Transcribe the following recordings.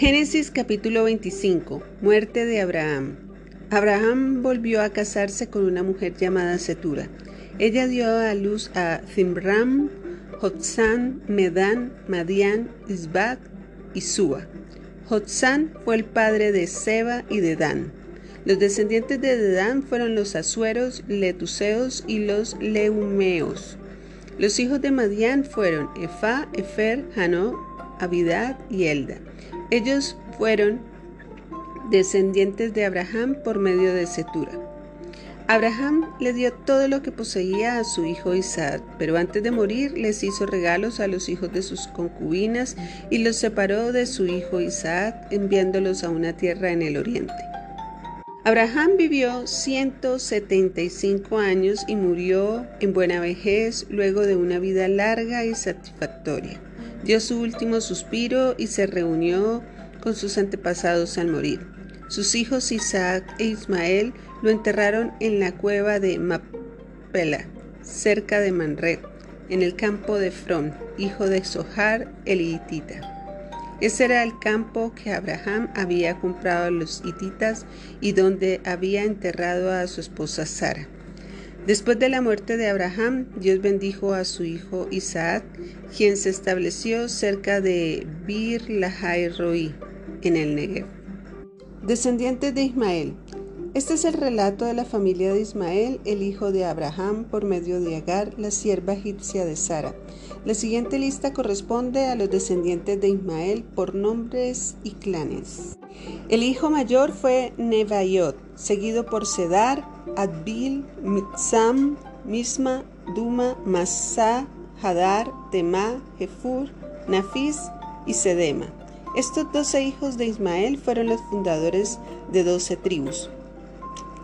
Génesis capítulo 25. Muerte de Abraham. Abraham volvió a casarse con una mujer llamada Setura. Ella dio a luz a Zimram, Jotzán, Medán, Madián, Isbak y Sua. Jotzán fue el padre de Seba y de Dan. Los descendientes de Dan fueron los asueros, letuseos y los leumeos. Los hijos de Madián fueron Efa, Efer, Hanó, Abidad y Elda. Ellos fueron descendientes de Abraham por medio de Setura. Abraham le dio todo lo que poseía a su hijo Isaac, pero antes de morir les hizo regalos a los hijos de sus concubinas y los separó de su hijo Isaac, enviándolos a una tierra en el oriente. Abraham vivió 175 años y murió en buena vejez luego de una vida larga y satisfactoria. Dio su último suspiro y se reunió con sus antepasados al morir. Sus hijos Isaac e Ismael lo enterraron en la cueva de Mapela, cerca de Manred, en el campo de From, hijo de Sohar el hitita. Ese era el campo que Abraham había comprado a los hititas y donde había enterrado a su esposa Sara. Después de la muerte de Abraham, Dios bendijo a su hijo Isaac, quien se estableció cerca de Bir Lahai Roi, en el Negev. Descendientes de Ismael. Este es el relato de la familia de Ismael, el hijo de Abraham, por medio de Agar, la sierva egipcia de Sara. La siguiente lista corresponde a los descendientes de Ismael por nombres y clanes. El hijo mayor fue Nebaiot, seguido por Sedar, Adbil, Mitzam, Misma, Duma, Masá, Hadar, Temá, Jefur, Nafis y Sedema. Estos doce hijos de Ismael fueron los fundadores de doce tribus.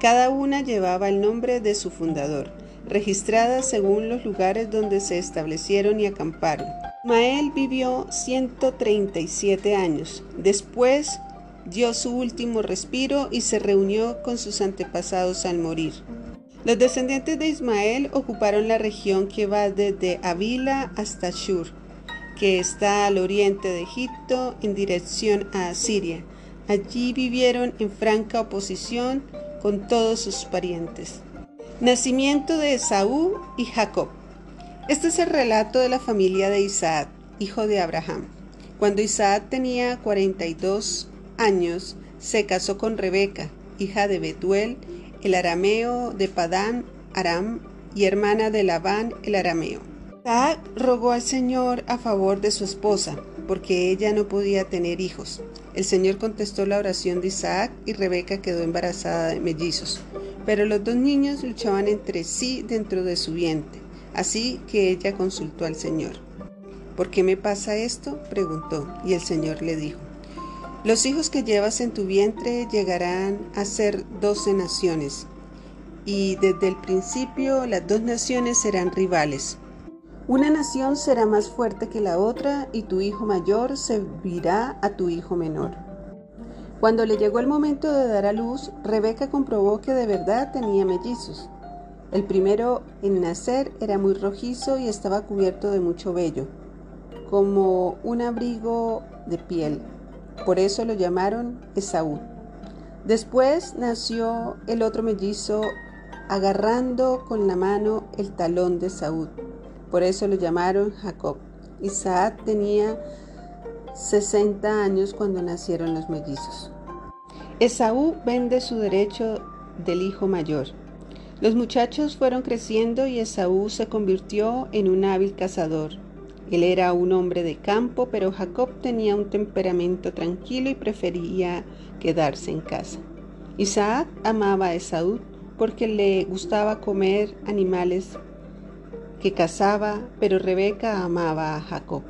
Cada una llevaba el nombre de su fundador registradas según los lugares donde se establecieron y acamparon. Ismael vivió 137 años. Después dio su último respiro y se reunió con sus antepasados al morir. Los descendientes de Ismael ocuparon la región que va desde Avila hasta Shur, que está al oriente de Egipto en dirección a Asiria. Allí vivieron en franca oposición con todos sus parientes. Nacimiento de Esaú y Jacob. Este es el relato de la familia de Isaac, hijo de Abraham. Cuando Isaac tenía 42 años, se casó con Rebeca, hija de Betuel, el arameo de Padán Aram y hermana de Labán el arameo. Isaac rogó al Señor a favor de su esposa, porque ella no podía tener hijos. El Señor contestó la oración de Isaac y Rebeca quedó embarazada de mellizos. Pero los dos niños luchaban entre sí dentro de su vientre, así que ella consultó al Señor. ¿Por qué me pasa esto? preguntó, y el Señor le dijo, Los hijos que llevas en tu vientre llegarán a ser doce naciones, y desde el principio las dos naciones serán rivales. Una nación será más fuerte que la otra, y tu hijo mayor servirá a tu hijo menor. Cuando le llegó el momento de dar a luz, Rebeca comprobó que de verdad tenía mellizos. El primero en nacer era muy rojizo y estaba cubierto de mucho vello, como un abrigo de piel. Por eso lo llamaron Esaú. Después nació el otro mellizo agarrando con la mano el talón de Saúl. Por eso lo llamaron Jacob. Isaac tenía 60 años cuando nacieron los mellizos. Esaú vende su derecho del hijo mayor. Los muchachos fueron creciendo y Esaú se convirtió en un hábil cazador. Él era un hombre de campo, pero Jacob tenía un temperamento tranquilo y prefería quedarse en casa. Isaac amaba a Esaú porque le gustaba comer animales que cazaba, pero Rebeca amaba a Jacob.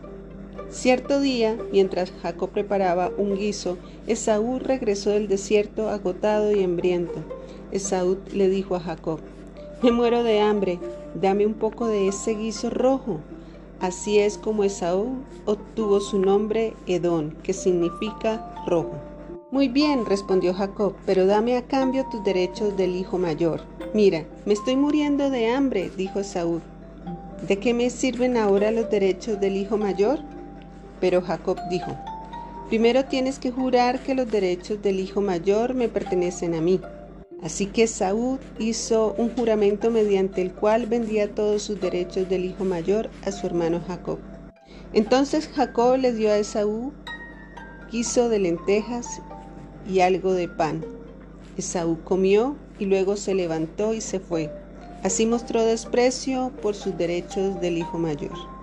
Cierto día, mientras Jacob preparaba un guiso, Esaú regresó del desierto agotado y hambriento. Esaú le dijo a Jacob, Me muero de hambre, dame un poco de ese guiso rojo. Así es como Esaú obtuvo su nombre Edón, que significa rojo. Muy bien, respondió Jacob, pero dame a cambio tus derechos del hijo mayor. Mira, me estoy muriendo de hambre, dijo Esaú. ¿De qué me sirven ahora los derechos del hijo mayor? Pero Jacob dijo, Primero tienes que jurar que los derechos del hijo mayor me pertenecen a mí. Así que Saúl hizo un juramento mediante el cual vendía todos sus derechos del hijo mayor a su hermano Jacob. Entonces Jacob le dio a Esaú quiso de lentejas y algo de pan. Esaú comió y luego se levantó y se fue. Así mostró desprecio por sus derechos del hijo mayor.